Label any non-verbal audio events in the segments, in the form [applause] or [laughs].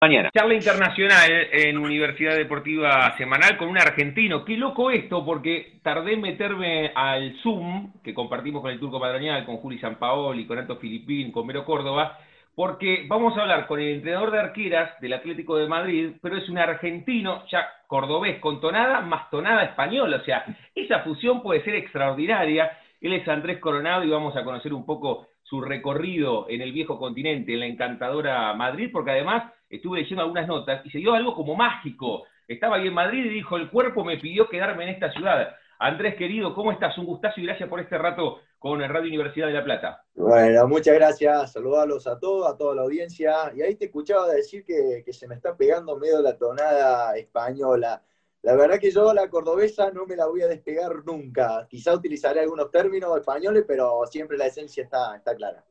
Mañana. Charla internacional en Universidad Deportiva Semanal con un argentino. Qué loco esto, porque tardé en meterme al Zoom que compartimos con el Turco Padrañal, con Juli Sampaoli, con Anto Filipín, con Mero Córdoba, porque vamos a hablar con el entrenador de arqueras del Atlético de Madrid, pero es un argentino, ya cordobés, con tonada más tonada española. O sea, esa fusión puede ser extraordinaria. Él es Andrés Coronado y vamos a conocer un poco su recorrido en el viejo continente, en la encantadora Madrid, porque además estuve leyendo algunas notas y se dio algo como mágico. Estaba ahí en Madrid y dijo, el cuerpo me pidió quedarme en esta ciudad. Andrés, querido, ¿cómo estás? Un gustazo y gracias por este rato con Radio Universidad de La Plata. Bueno, muchas gracias. Saludarlos a todos, a toda la audiencia. Y ahí te escuchaba decir que, se me está pegando medio la tonada española. La verdad que yo la cordobesa no me la voy a despegar nunca. Quizá utilizaré algunos términos españoles, pero siempre la esencia está clara.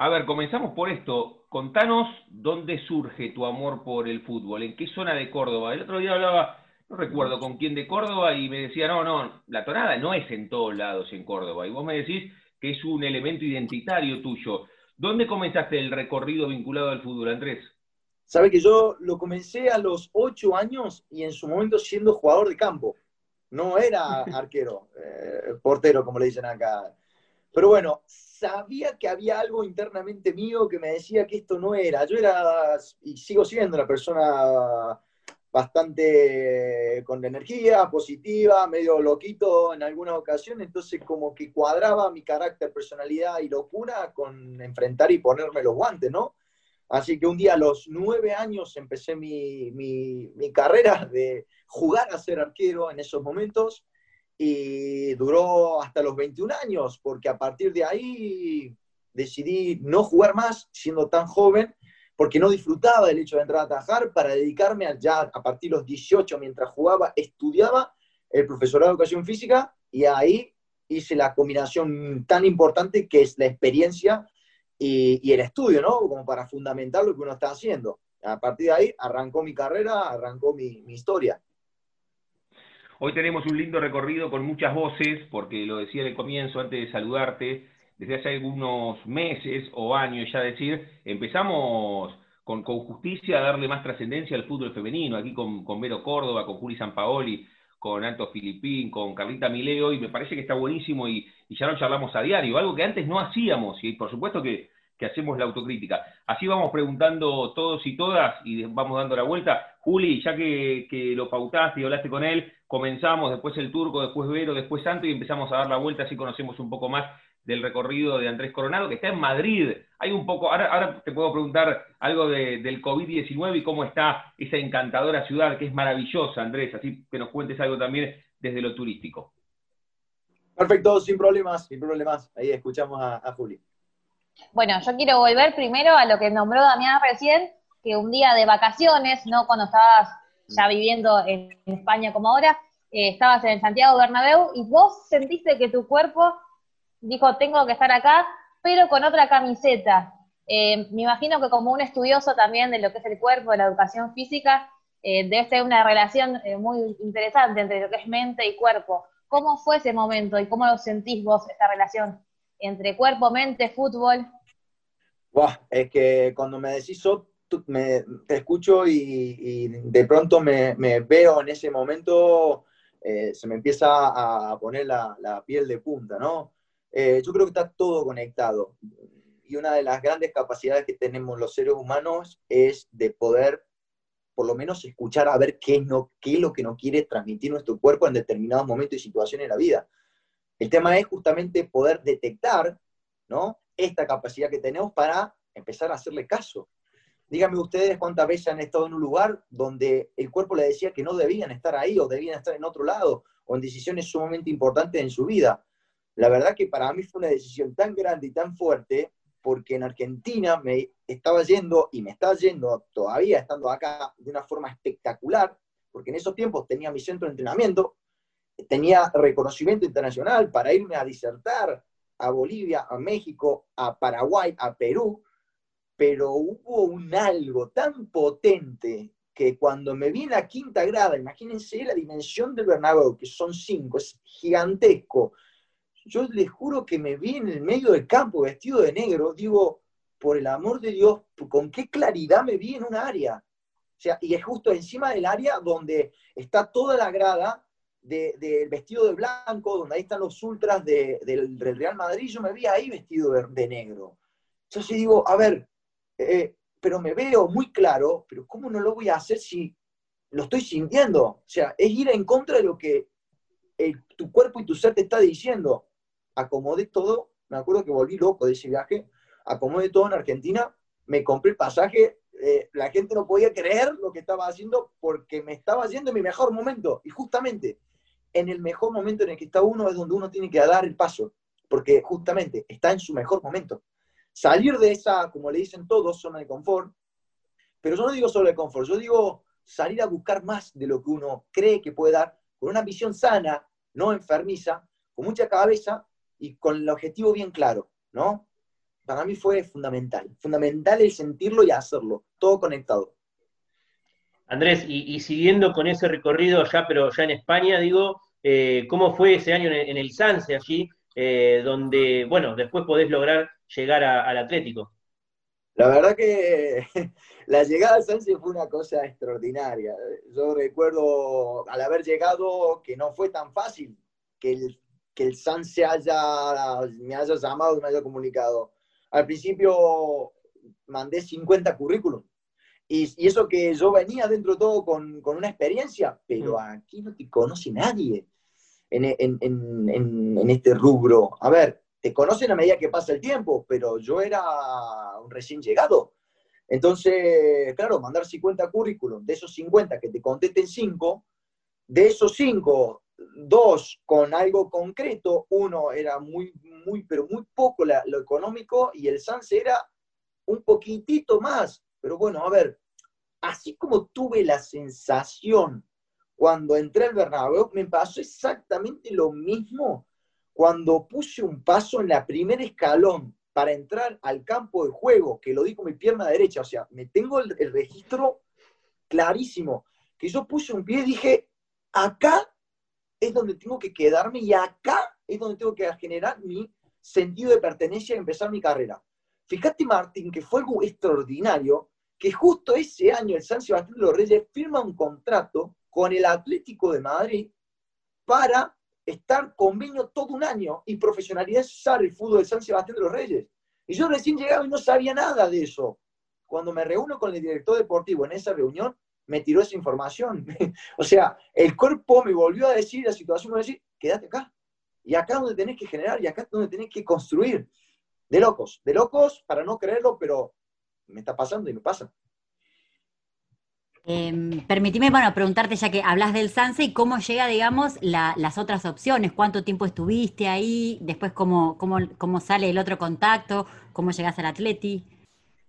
A ver, comenzamos por esto. Contanos dónde surge tu amor por el fútbol, en qué zona de Córdoba. El otro día hablaba, no recuerdo con quién de Córdoba, y me decía, no, no, la tonada no es en todos lados en Córdoba. Y vos me decís que es un elemento identitario tuyo. ¿Dónde comenzaste el recorrido vinculado al fútbol, Andrés? Sabe que yo lo comencé a los ocho años y en su momento siendo jugador de campo. No era [laughs] arquero, eh, portero, como le dicen acá. Pero bueno, sabía que había algo internamente mío que me decía que esto no era. Yo era, y sigo siendo una persona bastante con energía, positiva, medio loquito en algunas ocasiones, entonces como que cuadraba mi carácter, personalidad y locura con enfrentar y ponerme los guantes, ¿no? Así que un día a los nueve años empecé mi, mi, carrera de jugar a ser arquero en esos momentos y duró hasta los 21 años, porque a partir de ahí decidí no jugar más siendo tan joven, porque no disfrutaba del hecho de entrar a atajar, para dedicarme a, ya a partir de los 18, mientras jugaba, estudiaba el profesorado de educación física y ahí hice la combinación tan importante que es la experiencia y, el estudio, ¿no? Como para fundamentar lo que uno está haciendo. A partir de ahí arrancó mi carrera, arrancó mi, historia. Hoy tenemos un lindo recorrido con muchas voces, porque lo decía el comienzo, antes de saludarte, desde hace algunos meses o años ya decir, empezamos con, justicia a darle más trascendencia al fútbol femenino, aquí con, con Vero Córdoba, con Juli Sampaoli, con Anto Filipín, con Carlita Mileo, y me parece que está buenísimo y, ya lo charlamos a diario, algo que antes no hacíamos, y por supuesto que, hacemos la autocrítica. Así vamos preguntando todos y todas y vamos dando la vuelta. Juli, ya que, que lo pautaste y hablaste con él, comenzamos, después el turco, después Vero, después Santo y empezamos a dar la vuelta, así conocemos un poco más del recorrido de Andrés Coronado, que está en Madrid. Hay un poco, ahora, ahora te puedo preguntar algo del COVID-19 y cómo está esa encantadora ciudad, que es maravillosa, Andrés, así que nos cuentes algo también desde lo turístico. Perfecto, sin problemas, sin problemas. Ahí escuchamos a, Juli. Bueno, yo quiero volver primero a lo que nombró Damián recién, que un día de vacaciones, no cuando estabas ya viviendo en España como ahora, eh, estabas en Santiago Bernabéu y vos sentiste que tu cuerpo dijo, tengo que estar acá, pero con otra camiseta. Eh, me imagino que como un estudioso también de lo que es el cuerpo, de la educación física, eh, debe ser una relación muy interesante entre lo que es mente y cuerpo. ¿Cómo fue ese momento y cómo lo sentís vos, esta relación entre cuerpo, mente, fútbol? es que cuando me decís te escucho y, de pronto me, veo en ese momento, se me empieza a poner la, piel de punta, ¿no? Eh, yo creo que está todo conectado. Y una de las grandes capacidades que tenemos los seres humanos es de poder, por lo menos, escuchar a ver qué es, no, qué lo que nos quiere transmitir nuestro cuerpo en determinados momentos y situaciones de la vida. El tema es justamente poder detectar ¿no? esta capacidad que tenemos para empezar a hacerle caso. Díganme ustedes cuántas veces han estado en un lugar donde el cuerpo le decía que no debían estar ahí o debían estar en otro lado, o en decisiones sumamente importantes en su vida. La verdad que para mí fue una decisión tan grande y tan fuerte, porque en Argentina me estaba yendo y me está yendo todavía estando acá de una forma espectacular, porque en esos tiempos tenía mi centro de entrenamiento, tenía reconocimiento internacional para irme a disertar a Bolivia, a México, a Paraguay, a Perú, pero hubo un algo tan potente que cuando me vi en la quinta grada, imagínense la dimensión del Bernabéu, que son cinco, es gigantesco, yo les juro que me vi en el medio del campo vestido de negro, digo, por el amor de Dios, con qué claridad me vi en un área. sea, y es justo encima del área donde está toda la grada del vestido de blanco, donde ahí están los ultras del, Real Madrid, yo me vi ahí vestido de, negro. Entonces digo, a ver, eh, pero me veo muy claro, pero ¿cómo no lo voy a hacer si lo estoy sintiendo? O sea, es ir en contra de lo que tu cuerpo y tu ser te está diciendo. Acomodé todo, me acuerdo que volví loco de ese viaje, acomodé todo en Argentina, me compré el pasaje, eh, la gente no podía creer lo que estaba haciendo porque me estaba haciendo en mi mejor momento. Y justamente en el mejor momento en el que está uno es donde uno tiene que dar el paso, porque justamente está en su mejor momento. Salir de esa, como le dicen todos, zona de confort, pero yo no digo solo de confort, yo digo salir a buscar más de lo que uno cree que puede dar, con una visión sana, no enfermiza, con mucha cabeza y con el objetivo bien claro, ¿no? Para mí fue fundamental, fundamental el sentirlo y hacerlo, todo conectado. Andrés, y, siguiendo con ese recorrido ya, pero ya en España, digo, eh, ¿cómo fue ese año en, el Sanse allí, eh, donde, bueno, después podés lograr llegar al Atlético? La verdad que [laughs] la llegada al Sanse fue una cosa extraordinaria. Yo recuerdo al haber llegado que no fue tan fácil que el, que el Sanse haya, me haya llamado me haya comunicado. Al principio mandé 50 currículums y, eso que yo venía dentro de todo con, con una experiencia, pero mm. aquí no te conoce nadie en, en, en, en, este rubro. A ver, te conocen a medida que pasa el tiempo, pero yo era un recién llegado. Entonces, claro, mandar 50 currículums, de esos 50 que te contesten 5, de esos 5, dos con algo concreto, uno era muy, muy, pero muy poco lo económico y el SANSE era un poquitito más. Pero bueno, a ver, así como tuve la sensación cuando entré al Bernabéu, me pasó exactamente lo mismo cuando puse un paso en la primer escalón para entrar al campo de juego, que lo di con mi pierna derecha, o sea, me tengo el, el registro clarísimo, que yo puse un pie y dije, acá es donde tengo que quedarme y acá es donde tengo que generar mi sentido de pertenencia y empezar mi carrera. Fíjate, Martín, que fue algo extraordinario, que justo ese año el San Sebastián de los Reyes firma un contrato con el Atlético de Madrid para estar convenio todo un año y profesionalizar el fútbol del San Sebastián de los Reyes. Y yo recién llegaba y no sabía nada de eso. Cuando me reúno con el director deportivo en esa reunión, me tiró esa información. [laughs] o sea, el cuerpo me volvió a decir, la situación me decir, quédate acá. Y acá es donde tenés que generar, y acá es donde tenés que construir. De locos, de locos para no creerlo, pero me está pasando y me pasa. Eh, permitime, bueno, preguntarte ya que hablas del Sanse y cómo llega, digamos, las otras opciones, cuánto tiempo estuviste ahí, después cómo, cómo, cómo sale el otro contacto, cómo llegas al Atleti.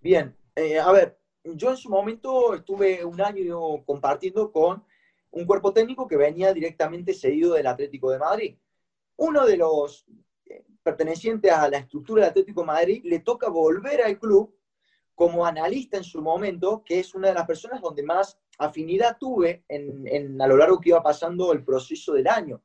Bien, eh, a ver, yo en su momento estuve un año compartiendo con un cuerpo técnico que venía directamente seguido del Atlético de Madrid. Uno de los pertenecientes a la estructura del Atlético de Madrid le toca volver al club como analista en su momento, que es una de las personas donde más afinidad tuve en, a lo largo que iba pasando el proceso del año.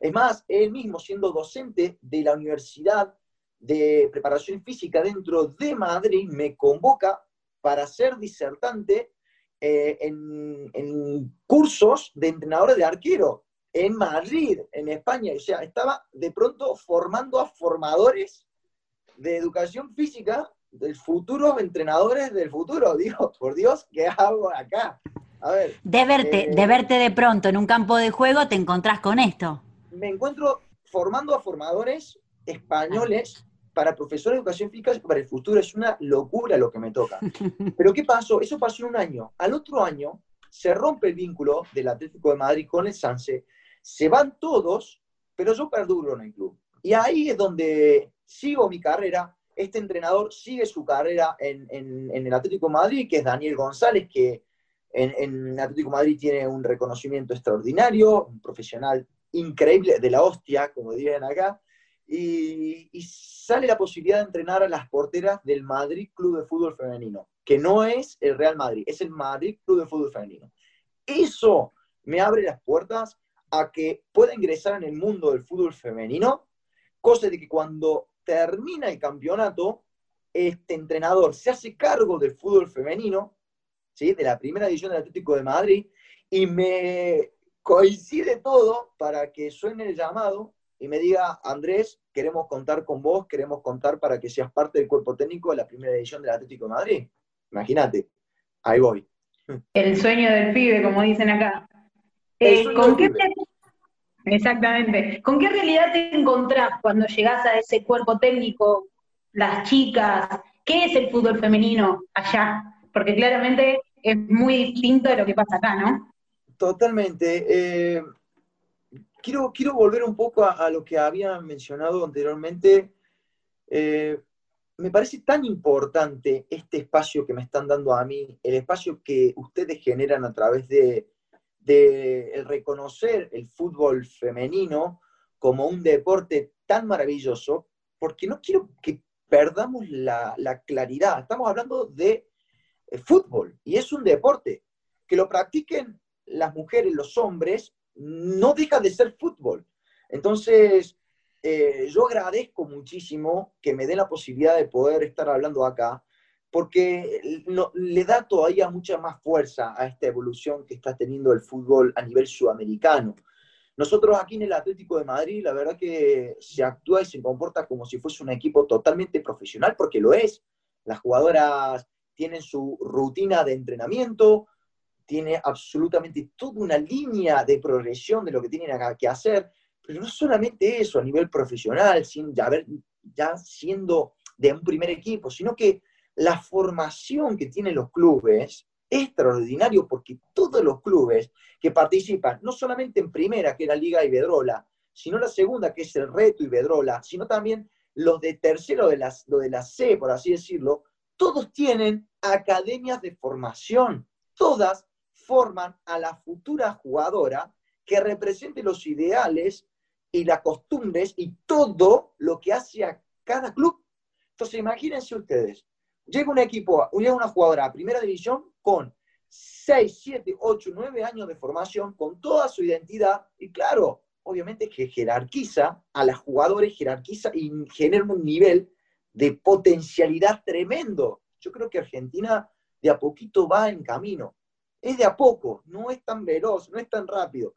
Es más, él mismo siendo docente de la Universidad de Preparación Física dentro de Madrid, me convoca para ser disertante eh, en, en, cursos de entrenadores de arquero en Madrid, en España. O sea, estaba de pronto formando a formadores de educación física del futuro, entrenadores del futuro. [laughs] Digo, por Dios, ¿qué hago acá? A ver. De verte, eh, de verte de pronto en un campo de juego, te encontrás con esto. Me encuentro formando a formadores españoles para profesores de educación física para el futuro. Es una locura lo que me toca. [laughs] Pero ¿qué pasó? Eso pasó en un año. Al otro año se rompe el vínculo del Atlético de Madrid con el Sanse. Se van todos, pero yo perduro en el club. Y ahí es donde sigo mi carrera este entrenador sigue su carrera en, el Atlético Madrid, que es Daniel González, que en, en, Atlético Madrid tiene un reconocimiento extraordinario, un profesional increíble, de la hostia, como dirían acá, y, sale la posibilidad de entrenar a las porteras del Madrid Club de Fútbol Femenino, que no es el Real Madrid, es el Madrid Club de Fútbol Femenino. Eso me abre las puertas a que pueda ingresar en el mundo del fútbol femenino, cosa de que cuando termina el campeonato, este entrenador se hace cargo del fútbol femenino, ¿sí? de la primera división del Atlético de Madrid, y me coincide todo para que suene el llamado y me diga, Andrés, queremos contar con vos, queremos contar para que seas parte del cuerpo técnico de la primera edición del Atlético de Madrid. Imagínate, ahí voy. El sueño del pibe, como dicen acá. Eh, ¿con qué Exactamente. ¿Con qué realidad te encontrás cuando llegás a ese cuerpo técnico, las chicas? ¿Qué es el fútbol femenino allá? Porque claramente es muy distinto de lo que pasa acá, ¿no? Totalmente. Eh, quiero, quiero volver un poco a, lo que había mencionado anteriormente. Eh, me parece tan importante este espacio que me están dando a mí, el espacio que ustedes generan a través de, el reconocer el fútbol femenino como un deporte tan maravilloso, porque no quiero que perdamos la, la claridad. Estamos hablando de eh, fútbol y es un deporte. Que lo practiquen las mujeres, los hombres, no deja de ser fútbol. Entonces, eh, yo agradezco muchísimo que me dé la posibilidad de poder estar hablando acá, porque le da todavía mucha más fuerza a esta evolución que está teniendo el fútbol a nivel sudamericano. Nosotros aquí en el Atlético de Madrid, la verdad que se actúa y se comporta como si fuese un equipo totalmente profesional, porque lo es. Las jugadoras tienen su rutina de entrenamiento, tiene absolutamente toda una línea de progresión de lo que tienen que hacer, pero no solamente eso a nivel profesional, sin ya, ya siendo de un primer equipo, sino que la formación que tienen los clubes es extraordinario porque todos los clubes que participan, no solamente en primera, que es la Liga Iberdrola, sino la segunda, que es el Reto Iberdrola, sino también los de tercero, de las, lo de la C, por así decirlo, todos tienen academias de formación, todas forman a la futura jugadora que represente los ideales y las costumbres y todo lo que hace a cada club. Entonces, imagínense ustedes, llega un equipo, llega una jugadora a primera división con 6, 7, 8, 9 años de formación, con toda su identidad, y claro, obviamente que jerarquiza a las jugadores, jerarquiza y genera un nivel de potencialidad tremendo. Yo creo que Argentina de a poquito va en camino es de a poco, no es tan veloz, no es tan rápido.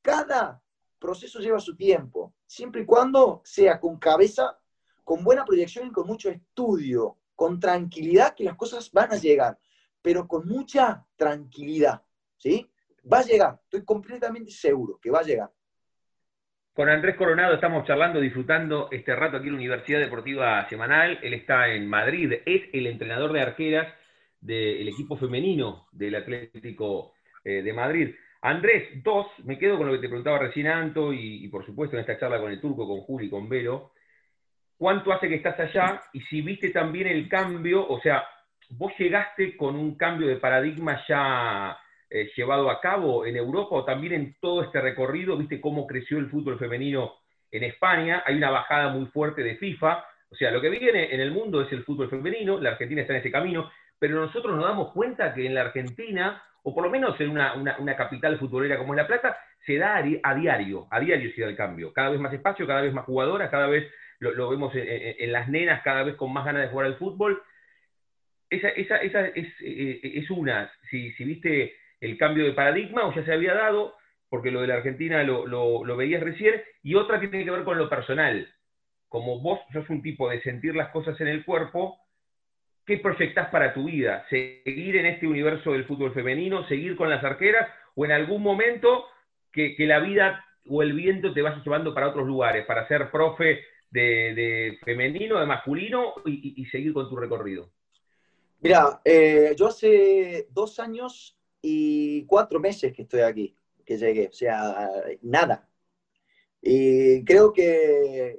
Cada proceso lleva su tiempo, siempre y cuando sea con cabeza, con buena proyección y con mucho estudio, con tranquilidad que las cosas van a llegar, pero con mucha tranquilidad, ¿sí? Va a llegar, estoy completamente seguro que va a llegar. Con Andrés Coronado estamos charlando, disfrutando este rato aquí en la Universidad Deportiva Semanal. Él está en Madrid, es el entrenador de arqueras del equipo femenino del Atlético eh, de Madrid. Andrés, dos, me quedo con lo que te preguntaba recién Anto y, por supuesto en esta charla con el turco, con Juli, con Vero. ¿Cuánto hace que estás allá? Y si viste también el cambio, o sea, vos llegaste con un cambio de paradigma ya eh, llevado a cabo en Europa o también en todo este recorrido, viste cómo creció el fútbol femenino en España, hay una bajada muy fuerte de FIFA, o sea, lo que viene en el mundo es el fútbol femenino, la Argentina está en ese camino, pero nosotros nos damos cuenta que en la Argentina, o por lo menos en una, capital futbolera como es La Plata, se da a, diario, a diario se da el cambio. Cada vez más espacio, cada vez más jugadoras, cada vez lo, vemos en, las nenas, cada vez con más ganas de jugar al fútbol. Esa, esa, esa es, eh, es, una, si, si, viste el cambio de paradigma o ya se había dado, porque lo de la Argentina lo, lo veías recién, y otra que tiene que ver con lo personal. Como vos sos un tipo de sentir las cosas en el cuerpo, ¿qué proyectás para tu vida? ¿Seguir en este universo del fútbol femenino? ¿Seguir con las arqueras? ¿O en algún momento que, la vida o el viento te vaya llevando para otros lugares, para ser profe de, femenino, de masculino y, seguir con tu recorrido? Mira, eh, yo hace dos años y cuatro meses que estoy aquí, que llegué, o sea, nada. Y creo que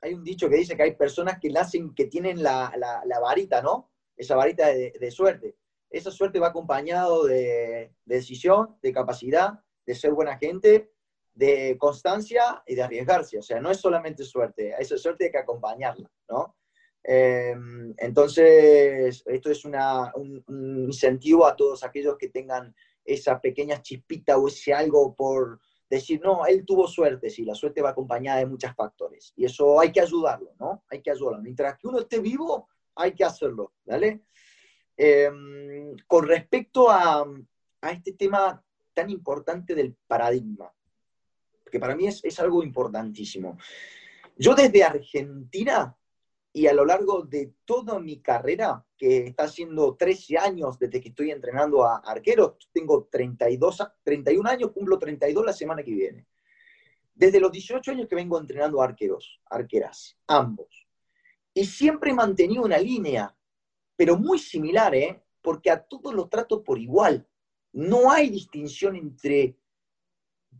hay un dicho que dice que hay personas que nacen, que tienen la, varita, ¿no? Esa varita de, suerte. Esa suerte va acompañado de, decisión, de capacidad, de ser buena gente, de constancia y de arriesgarse. O sea, no es solamente suerte, a esa suerte hay que acompañarla, ¿no? Em, entonces, esto es un, incentivo a todos aquellos que tengan esa pequeña chispita o ese algo por, decir, no, él tuvo suerte, sí, la suerte va acompañada de muchos factores. Y eso hay que ayudarlo, ¿no? Hay que ayudarlo. Mientras que uno esté vivo, hay que hacerlo, ¿vale? Em, con respecto a, a, este tema tan importante del paradigma, que para mí es, es algo importantísimo. Yo desde Argentina y a lo largo de toda mi carrera, que está haciendo 13 años desde que estoy entrenando a arqueros, tengo 32, 31 años, cumplo 32 la semana que viene. Desde los 18 años que vengo entrenando a arqueros, arqueras, ambos. Y siempre he mantenido una línea pero muy similar, ¿eh? porque a todos los trato por igual. No hay distinción entre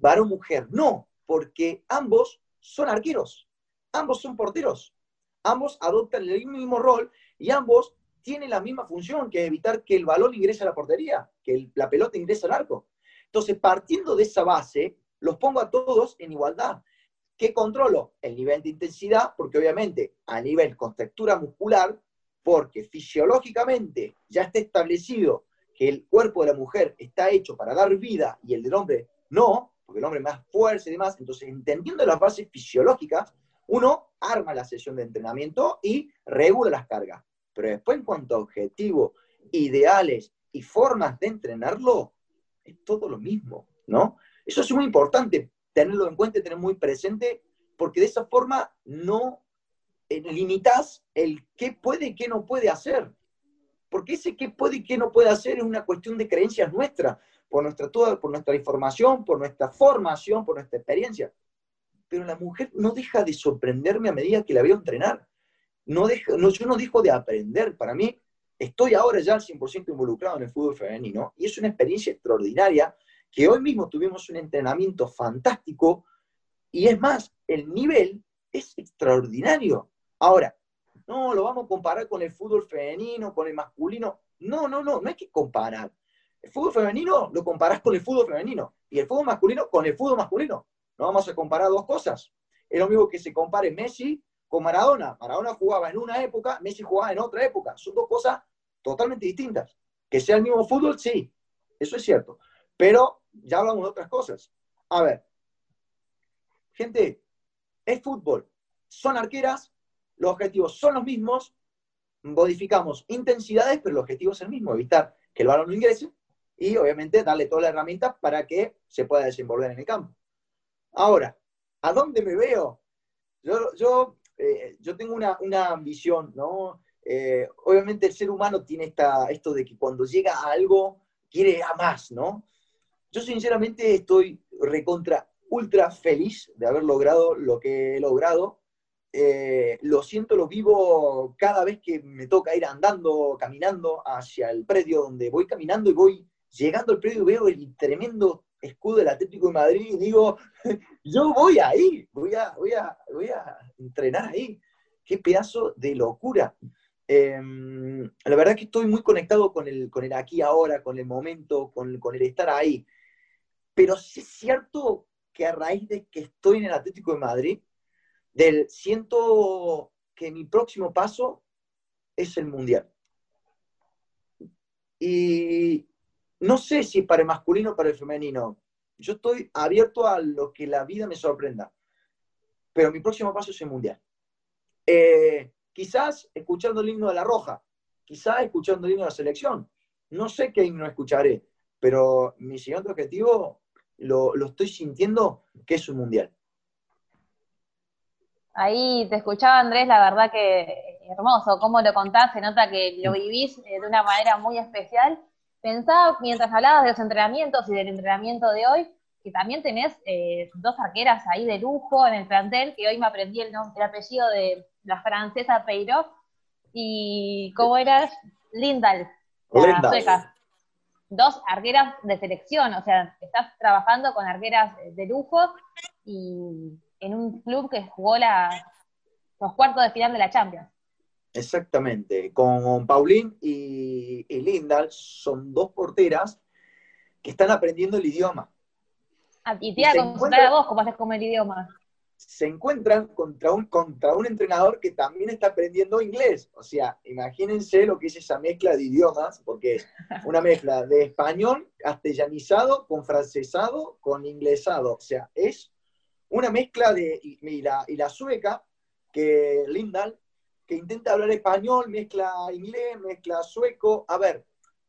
varón-mujer, no, porque ambos son arqueros, ambos son porteros, ambos adoptan el mismo rol y ambos tienen la misma función, que evitar que el balón ingrese a la portería, que la pelota ingrese al arco. Entonces, partiendo de esa base, los pongo a todos en igualdad. ¿Qué controlo? El nivel de intensidad, porque obviamente a nivel con textura muscular porque fisiológicamente ya está establecido que el cuerpo de la mujer está hecho para dar vida y el del hombre no, porque el hombre más fuerza y demás, entonces entendiendo las bases fisiológicas, uno arma la sesión de entrenamiento y regula las cargas. Pero después en cuanto a objetivos, ideales y formas de entrenarlo, es todo lo mismo, ¿no? Eso es muy importante tenerlo en cuenta y tener muy presente, porque de esa forma no limitas el qué puede y qué no puede hacer. Porque ese qué puede y qué no puede hacer es una cuestión de creencias nuestras, por nuestra, toda, por nuestra información, por nuestra formación, por nuestra experiencia. Pero la mujer no deja de sorprenderme a medida que la veo entrenar. No deja, no, yo no dejo de aprender. Para mí, estoy ahora ya al 100% involucrado en el fútbol femenino y es una experiencia extraordinaria que hoy mismo tuvimos un entrenamiento fantástico y es más, el nivel es extraordinario. Ahora, no, lo vamos a comparar con el fútbol femenino, con el masculino. No, no, no, no hay que comparar. El fútbol femenino lo comparás con el fútbol femenino y el fútbol masculino con el fútbol masculino. No vamos a comparar dos cosas. Es lo mismo que se compare Messi con Maradona. Maradona jugaba en una época, Messi jugaba en otra época. Son dos cosas totalmente distintas. Que sea el mismo fútbol, sí, eso es cierto. Pero ya hablamos de otras cosas. A ver, gente, es fútbol. Son arqueras, los objetivos son los mismos, modificamos intensidades, pero el objetivo es el mismo, evitar que el balón no ingrese y obviamente darle todas las herramientas para que se pueda desenvolver en el campo. Ahora, ¿a dónde me veo? Yo, yo, eh, yo tengo una, una ambición, ¿no? Eh, obviamente el ser humano tiene esta, esto de que cuando llega a algo quiere a más, ¿no? Yo sinceramente estoy recontra, ultra feliz de haber logrado lo que he logrado. Eh, lo siento, lo vivo cada vez que me toca ir andando, caminando hacia el predio donde voy caminando y voy llegando al predio veo el tremendo escudo del Atlético de Madrid y digo, [laughs] yo voy ahí, voy a, voy a, voy a entrenar ahí. Qué pedazo de locura. Em, la verdad que estoy muy conectado con el, con el aquí ahora, con el momento, con, con el estar ahí. Pero sí es cierto que a raíz de que estoy en el Atlético de Madrid, del siento que mi próximo paso es el mundial. Y no sé si para el masculino o para el femenino. Yo estoy abierto a lo que la vida me sorprenda. Pero mi próximo paso es el mundial. Eh, quizás escuchando el himno de la Roja, quizás escuchando el himno de la selección. No sé qué himno escucharé, pero mi siguiente objetivo lo, lo estoy sintiendo que es un mundial. Ahí te escuchaba Andrés, la verdad que hermoso, cómo lo contás, se nota que lo vivís eh, de una manera muy especial. Pensaba, mientras hablabas de los entrenamientos y del entrenamiento de hoy, que también tenés eh, dos arqueras ahí de lujo en el plantel, que hoy me aprendí el, nombre, el apellido de la francesa Peiro, y cómo eras Lindal, la sueca. Dos arqueras de selección, o sea, estás trabajando con arqueras de lujo y en un club que jugó los cuartos de final de la Champions. Exactamente, con Paulín y, Lindal son dos porteras que están aprendiendo el idioma. Ah, y te iba a consultar a vos cómo haces como el idioma. Se encuentran contra un, contra un entrenador que también está aprendiendo inglés. O sea, imagínense lo que es esa mezcla de idiomas, porque es una mezcla de español castellanizado con francesado con inglesado. O sea, es una mezcla de, y la, y la sueca, que Lindal, que intenta hablar español, mezcla inglés, mezcla sueco. A ver,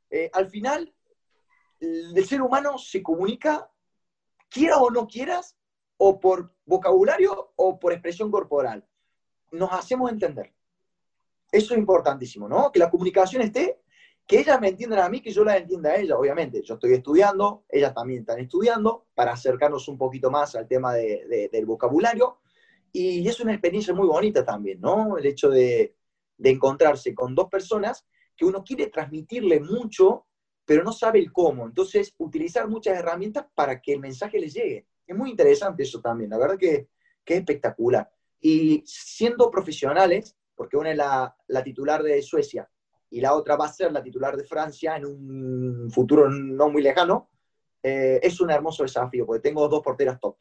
eh, al final, el ser humano se comunica, quiera o no quieras, o por vocabulario o por expresión corporal. Nos hacemos entender. Eso es importantísimo, ¿no? Que la comunicación esté, que ellas me entiendan a mí, que yo la entienda a ella, obviamente. Yo estoy estudiando, ellas también están estudiando, para acercarnos un poquito más al tema del vocabulario. Y es una experiencia muy bonita también, ¿no? El hecho de, de encontrarse con dos personas que uno quiere transmitirle mucho, pero no sabe el cómo. Entonces, utilizar muchas herramientas para que el mensaje les llegue. Es muy interesante eso también, la verdad que, que es espectacular. Y siendo profesionales, porque una es la, titular de Suecia y la otra va a ser la titular de Francia en un futuro no muy lejano, eh, es un hermoso desafío, porque tengo dos porteras top.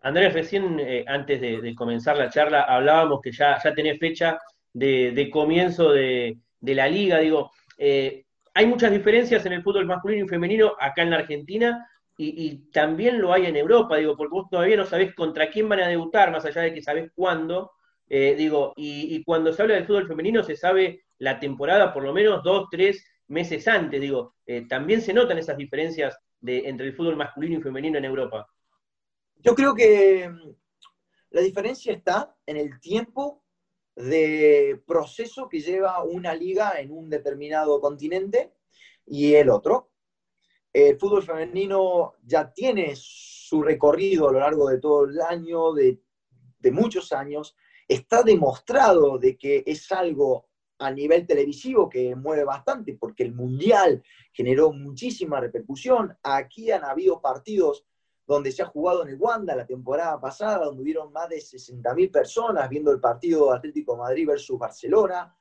Andrés, recién eh, antes de, comenzar la charla hablábamos que ya, ya tenés fecha de, comienzo de, la liga. Digo, eh, hay muchas diferencias en el fútbol masculino y femenino acá en la Argentina y, también lo hay en Europa, digo, porque vos todavía no sabés contra quién van a debutar, más allá de que sabés cuándo. Eh, digo, y, cuando se habla del fútbol femenino se sabe la temporada por lo menos dos, tres meses antes. Digo, también se notan esas diferencias de, entre el fútbol masculino y femenino en Europa. Yo creo que mm, la diferencia está en el tiempo de proceso que lleva una liga en un determinado continente y el otro. El fútbol femenino ya tiene su recorrido a lo largo de todo el año, de, de muchos años. Está demostrado de que es algo a nivel televisivo que mueve bastante, porque el Mundial generó muchísima repercusión. Aquí han habido partidos donde se ha jugado en el Wanda la temporada pasada, donde hubieron más de 60.000 personas viendo el partido Atlético Madrid versus Barcelona.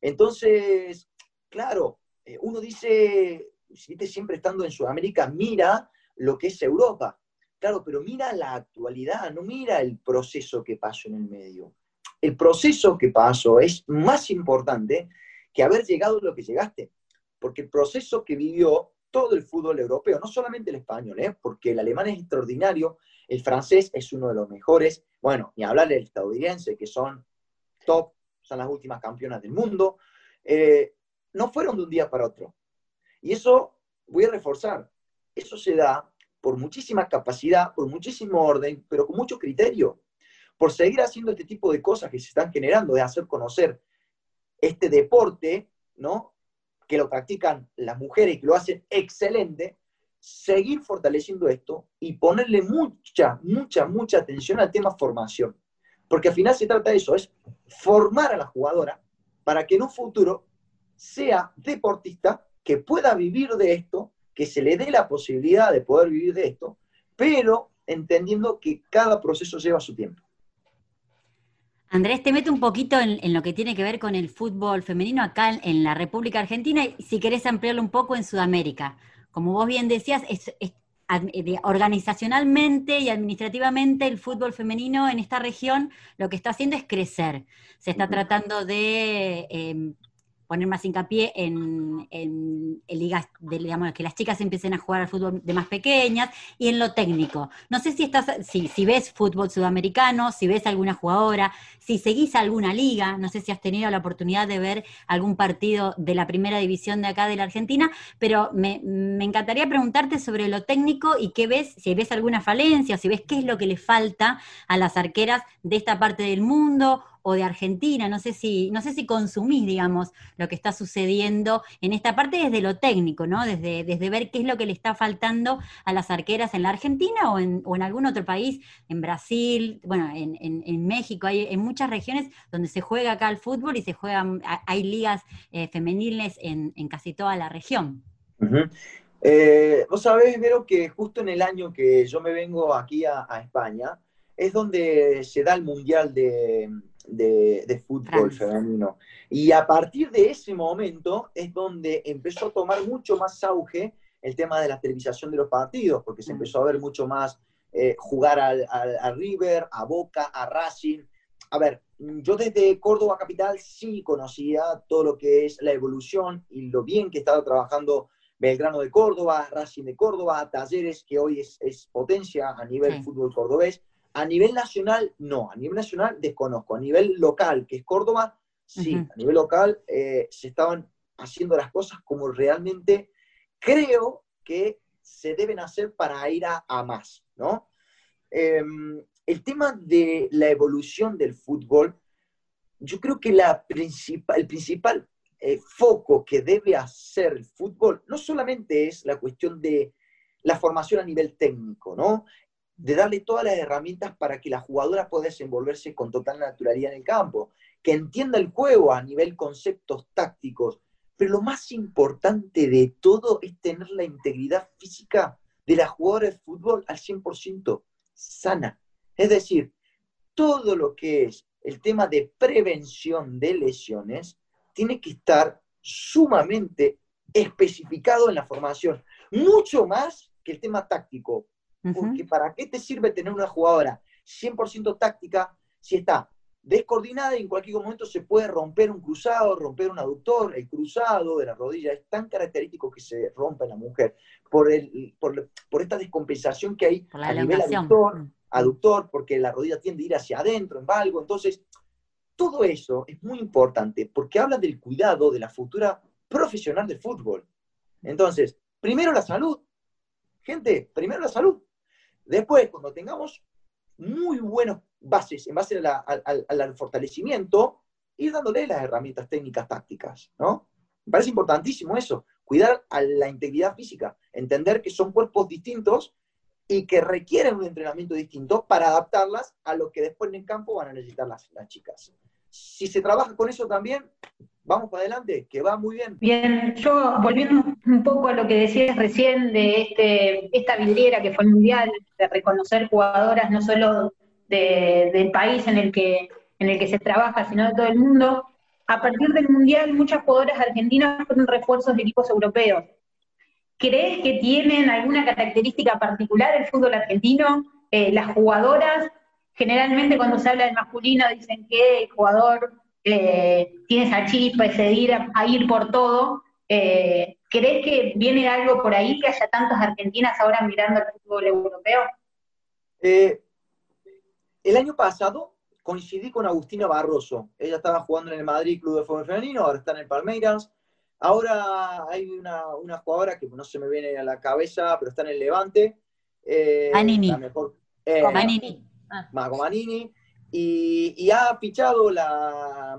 Entonces, claro, eh, uno dice, siempre estando en Sudamérica, mira lo que es Europa. Claro, pero mira la actualidad, no mira el proceso que pasó en el medio. El proceso que pasó es más importante que haber llegado lo que llegaste, porque el proceso que vivió todo el fútbol europeo, no solamente el español, ¿eh? porque el alemán es extraordinario, el francés es uno de los mejores, bueno, ni hablar del estadounidense, que son top, son las últimas campeonas del mundo, eh, no fueron de un día para otro. Y eso, voy a reforzar, eso se da por muchísima capacidad, por muchísimo orden, pero con mucho criterio, por seguir haciendo este tipo de cosas que se están generando, de hacer conocer este deporte, ¿no? que lo practican las mujeres y que lo hacen excelente, seguir fortaleciendo esto y ponerle mucha, mucha, mucha atención al tema formación. Porque al final se trata de eso, es formar a la jugadora para que en un futuro sea deportista, que pueda vivir de esto, que se le dé la posibilidad de poder vivir de esto, pero entendiendo que cada proceso lleva su tiempo. Andrés, te meto un poquito en, lo que tiene que ver con el fútbol femenino acá en, la República Argentina y si querés ampliarlo un poco en Sudamérica. Como vos bien decías, es, organizacionalmente y administrativamente el fútbol femenino en esta región lo que está haciendo es crecer. Se está tratando de em, poner más hincapié en, ligas, de, digamos, que las chicas empiecen a jugar al fútbol de más pequeñas y en lo técnico. No sé si estás, si, si ves fútbol sudamericano, si ves alguna jugadora, si seguís alguna liga, no sé si has tenido la oportunidad de ver algún partido de la primera división de acá de la Argentina, pero me, me encantaría preguntarte sobre lo técnico y qué ves, si ves alguna falencia, si ves qué es lo que le falta a las arqueras de esta parte del mundo o de Argentina, no sé si, no sé si consumís, digamos, lo que está sucediendo en esta parte desde lo técnico, ¿no? Desde, desde ver qué es lo que le está faltando a las arqueras en la Argentina o en, o en algún otro país, en Brasil, bueno, en, en, México, hay en muchas regiones donde se juega acá el fútbol y se juegan, hay ligas eh, femeniles en, casi toda la región. Eh, vos sabés, Vero, que justo en el año que yo me vengo aquí a España, es donde se da el Mundial de, de, fútbol femenino. Y a partir de ese momento es donde empezó a tomar mucho más auge el tema de la televisación de los partidos, porque se mm. empezó a ver mucho más eh, jugar al, a River, a Boca, a Racing. A ver, yo desde Córdoba Capital sí conocía todo lo que es la evolución y lo bien que estaba trabajando Belgrano de Córdoba, Racing de Córdoba, Talleres, que hoy es, potencia a nivel fútbol cordobés. A nivel nacional, no. A nivel nacional, desconozco. A nivel local, que es Córdoba, sí. A nivel local eh, se estaban haciendo las cosas como realmente creo que se deben hacer para ir a, más, ¿no? Em, el tema de la evolución del fútbol, yo creo que la el principal eh, foco que debe hacer el fútbol no solamente es la cuestión de la formación a nivel técnico, ¿no? De darle todas las herramientas para que la jugadora pueda desenvolverse con total naturalidad en el campo, que entienda el juego a nivel conceptos tácticos, pero lo más importante de todo es tener la integridad física de la jugadora de fútbol al 100% sana. Es decir, todo lo que es el tema de prevención de lesiones tiene que estar sumamente especificado en la formación, mucho más que el tema táctico. Porque ¿para qué te sirve tener una jugadora 100% táctica si está descoordinada y en cualquier momento se puede romper un cruzado, romper un aductor, el cruzado de la rodilla es tan característico que se rompe en la mujer por, el, por, esta descompensación que hay a nivel aductor, mm. aductor, porque la rodilla tiende a ir hacia adentro, en valgo, entonces todo eso es muy importante porque habla del cuidado de la futura profesional del fútbol. Entonces, primero la salud, gente, primero la salud. Después, cuando tengamos muy buenos bases, en base al fortalecimiento, ir dándole las herramientas técnicas tácticas, ¿no? Me parece importantísimo eso, cuidar a la integridad física, entender que son cuerpos distintos y que requieren un entrenamiento distinto para adaptarlas a lo que después en el campo van a necesitar las, las chicas. Si se trabaja con eso también, vamos para adelante, que va muy bien. Bien, yo volviendo un poco a lo que decías recién de este, esta vidriera que fue el mundial, de reconocer jugadoras no solo del país en el, que, en el que se trabaja, sino de todo el mundo, a partir del mundial muchas jugadoras argentinas fueron refuerzos de equipos europeos. ¿Crees que tienen alguna característica particular el fútbol argentino? Eh, las jugadoras, generalmente cuando se habla del masculino dicen que el jugador eh, tiene esa chispa, ese ir a, ir por todo. Eh, ¿Crees que viene algo por ahí, que haya tantas argentinas ahora mirando el fútbol europeo? Eh, el año pasado coincidí con Agustina Barroso. Ella estaba jugando en el Madrid Club de Fútbol Femenino, ahora está en el Palmeiras. Ahora hay una, jugadora que no se me viene a la cabeza, pero está en el Levante. Eh, Manini. Manini. Ah. Manini y, ha fichado la,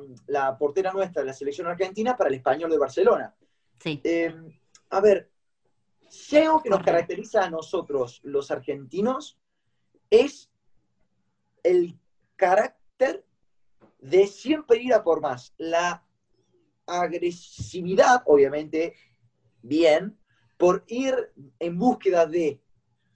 portera nuestra de la selección argentina para el español de Barcelona. Sí. Eh, a ver, si algo que nos caracteriza a nosotros, los argentinos, es el carácter de siempre ir a por más. La agresividad, obviamente, bien, por ir en búsqueda de.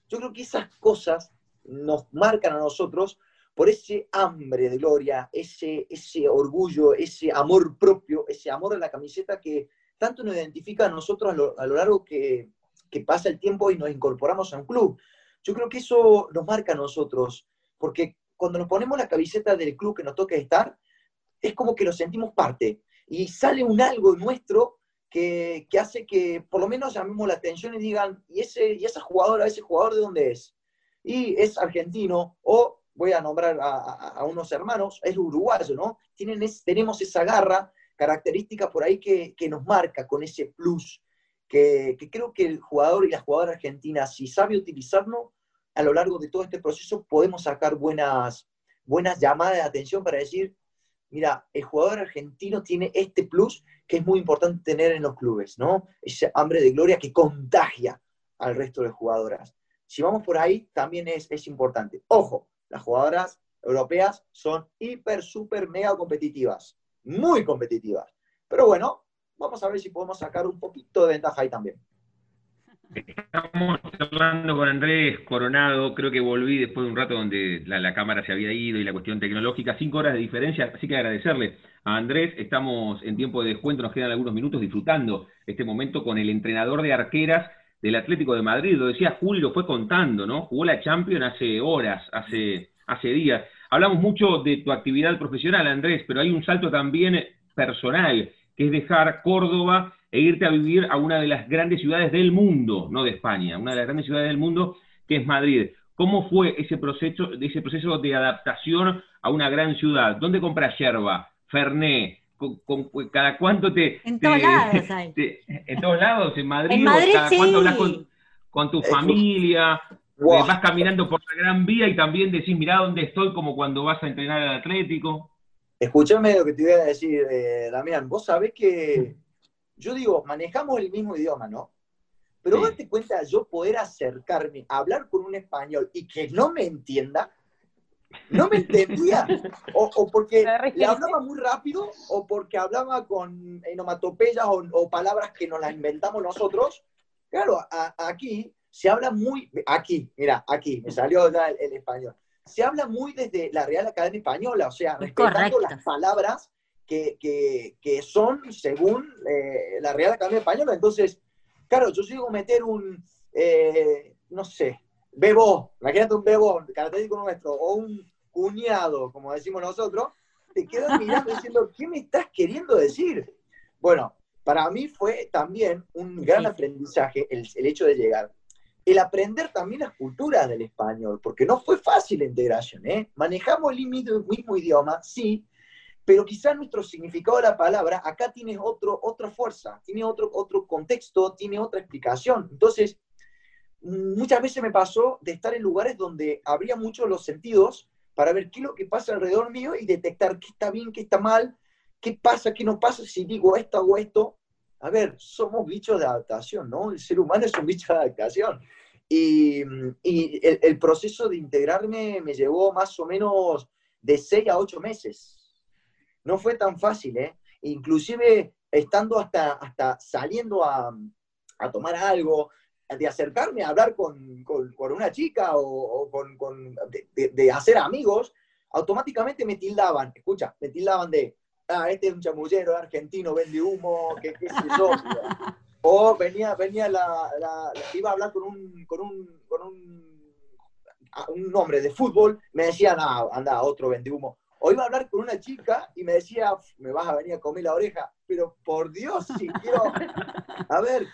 Yo creo que esas cosas nos marcan a nosotros por ese hambre de gloria, ese, ese orgullo, ese amor propio, ese amor a la camiseta que tanto nos identifica a nosotros a lo, largo que, pasa el tiempo y nos incorporamos a un club. Yo creo que eso nos marca a nosotros, porque cuando nos ponemos la camiseta del club que nos toca estar, es como que lo sentimos parte y sale un algo nuestro que, que, hace que por lo menos llamemos la atención y digan, ¿y, ese, y esa jugadora, ese jugador de dónde es? Y es argentino o voy a nombrar a, unos hermanos, es uruguayo, ¿no? Tienen tenemos esa garra característica por ahí que, nos marca con ese plus, que, creo que el jugador y la jugadora argentina, si sabe utilizarlo, a lo largo de todo este proceso podemos sacar buenas, buenas llamadas de atención para decir, mira, el jugador argentino tiene este plus que es muy importante tener en los clubes, ¿no? Ese hambre de gloria que contagia al resto de jugadoras. Si vamos por ahí, también es, es importante. Ojo, las jugadoras europeas son hiper, super, mega competitivas, muy competitivas. Pero bueno, vamos a ver si podemos sacar un poquito de ventaja ahí también. Estamos hablando con Andrés Coronado, creo que volví después de un rato donde la, cámara se había ido y la cuestión tecnológica, cinco horas de diferencia, así que agradecerle a Andrés, estamos en tiempo de descuento, nos quedan algunos minutos disfrutando este momento con el entrenador de arqueras del Atlético de Madrid, lo decía Julio, fue contando, ¿no? Jugó la Champions hace horas, hace, hace días. Hablamos mucho de tu actividad profesional, Andrés, pero hay un salto también personal, que es dejar Córdoba e irte a vivir a una de las grandes ciudades del mundo, no de España, una de las grandes ciudades del mundo, que es Madrid. ¿Cómo fue ese proceso, ese proceso de adaptación a una gran ciudad? ¿Dónde compras yerba? Ferné, cada cuánto te... En todos lados en todos lados, en Madrid, cada cuánto hablas con, tu familia, eh, vas caminando por la Gran Vía y también decís, mirá dónde estoy, como cuando vas a entrenar al Atlético. Escúchame lo que te voy a decir, eh, Damián. Vos sabés que, yo digo, manejamos el mismo idioma, ¿no? Pero vos te cuenta yo poder acercarme a hablar con un español y que no me entienda, no me entendía. O, porque le hablaba muy rápido, o porque hablaba con enomatopeyas o, palabras que nos las inventamos nosotros. Claro, aquí se habla muy, aquí, mira, aquí, me salió ya el, español. Se habla muy desde la Real Academia Española, o sea, respetando las palabras que, son según eh, la Real Academia Española. Entonces, claro, yo sigo meter un, eh, no sé, bebo, imagínate un bebo característico nuestro, o un cuñado, como decimos nosotros, te quedas mirando diciendo, ¿qué me estás queriendo decir? Bueno, para mí fue también un gran aprendizaje el, hecho de llegar. El aprender también las culturas del español, porque no fue fácil la integración, ¿eh? Manejamos el mismo idioma, sí, pero quizás nuestro significado de la palabra acá tiene otro, otra fuerza, tiene otro, otro contexto, tiene otra explicación. Entonces, muchas veces me pasó de estar en lugares donde habría muchos los sentidos para ver qué es lo que pasa alrededor mío y detectar qué está bien, qué está mal, qué pasa, qué no pasa si digo esto o esto. A ver, somos bichos de adaptación, ¿no? El ser humano es un bicho de adaptación. Y, el, proceso de integrarme me llevó más o menos de seis a ocho meses. No fue tan fácil, ¿eh? Inclusive estando hasta, hasta saliendo a, a tomar algo, de acercarme a hablar con, con, una chica o, con, con de, hacer amigos, automáticamente me tildaban, escucha, me tildaban de, ah, este es un chamullero argentino, vende humo, qué, qué sé yo. [laughs] o venía, venía la, la, iba a hablar con un, con un, con un, un hombre de fútbol, me decían, ah, anda, otro vende humo. O iba a hablar con una chica y me decía, me vas a venir a comer la oreja, pero por Dios, si quiero, a ver,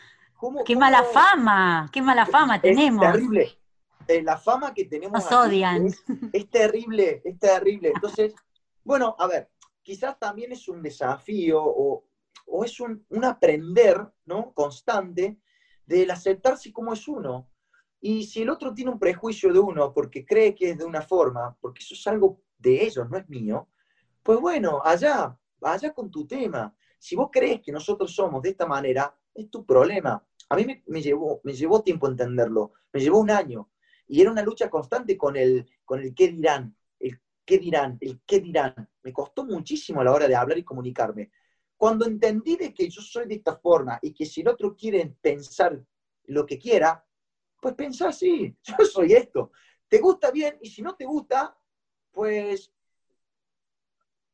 qué mala fama, qué mala fama tenemos. Es terrible. Eh, la fama que tenemos. Nos odian. Es, terrible, es terrible. Entonces, bueno, a ver, quizás también es un desafío o, es un, aprender ¿no? constante del aceptarse como es uno. Y si el otro tiene un prejuicio de uno porque cree que es de una forma, porque eso es algo de ellos, no es mío, pues bueno, allá, allá con tu tema. Si vos crees que nosotros somos de esta manera, es tu problema. A mí me, llevó, me llevó tiempo entenderlo, me llevó un año. Y era una lucha constante con el, con el qué dirán, el qué dirán, el qué dirán. Me costó muchísimo a la hora de hablar y comunicarme. Cuando entendí de que yo soy de esta forma y que si el otro quiere pensar lo que quiera, pues pensá así, [laughs] yo soy esto. Te gusta bien y si no te gusta, pues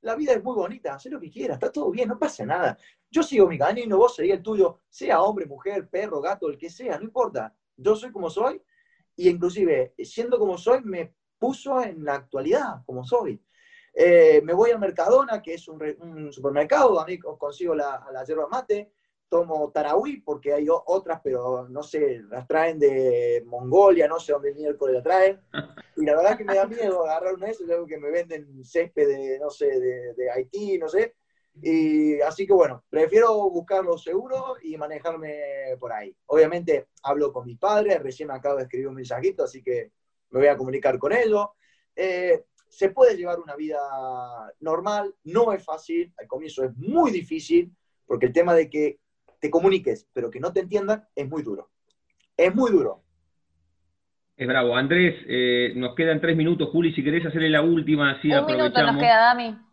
la vida es muy bonita, haz lo que quieras, está todo bien, no pasa nada. Yo sigo mi camino, vos seguís el tuyo, sea hombre, mujer, perro, gato, el que sea, no importa. Yo soy como soy y inclusive siendo como soy me puso en la actualidad como soy. Eh, me voy al Mercadona, que es un, supermercado donde consigo la, la yerba mate, tomo tarahui porque hay otras, pero no sé, las traen de Mongolia, no sé dónde miércoles la traen. Y la verdad que me da miedo agarrar una de esas, que me venden césped de, no sé, de, de Haití, no sé. Y así que bueno, prefiero buscarlo seguro y manejarme por ahí. Obviamente hablo con mi padre, recién me acabo de escribir un mensajito, así que me voy a comunicar con ellos. Eh, se puede llevar una vida normal, no es fácil, al comienzo es muy difícil, porque el tema de que te comuniques, pero que no te entiendan, es muy duro. Es muy duro. Es bravo. Andrés, eh, nos quedan tres minutos, Juli, si querés hacerle la última, así Un minuto nos queda, Dami.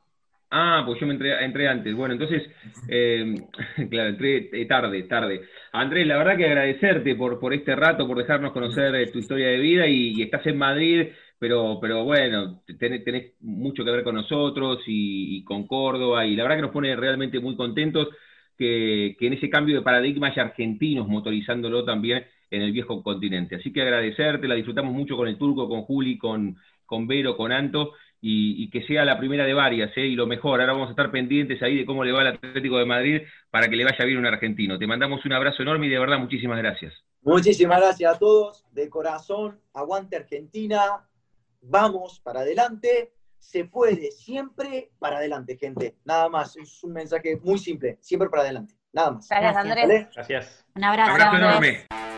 Ah, pues yo me entré, antes. Bueno, entonces, eh, [laughs] claro, entré eh, tarde, tarde. Andrés, la verdad que agradecerte por, por este rato, por dejarnos conocer eh, tu historia de vida y, estás en Madrid, pero, pero bueno, tenés, mucho que ver con nosotros y, con Córdoba y la verdad que nos pone realmente muy contentos que, que en ese cambio de paradigma haya argentinos motorizándolo también en el viejo continente. Así que agradecerte, la disfrutamos mucho con el turco, con Juli, con, con Vero, con Anto y, que sea la primera de varias, ¿eh? y lo mejor. Ahora vamos a estar pendientes ahí de cómo le va al Atlético de Madrid para que le vaya bien un argentino. Te mandamos un abrazo enorme y de verdad muchísimas gracias. Muchísimas gracias a todos, de corazón, aguante Argentina, vamos para adelante, se puede, siempre para adelante, gente. Nada más, es un mensaje muy simple, siempre para adelante, nada más. Gracias, Andrés. Gracias. Un abrazo. Un abrazo enorme.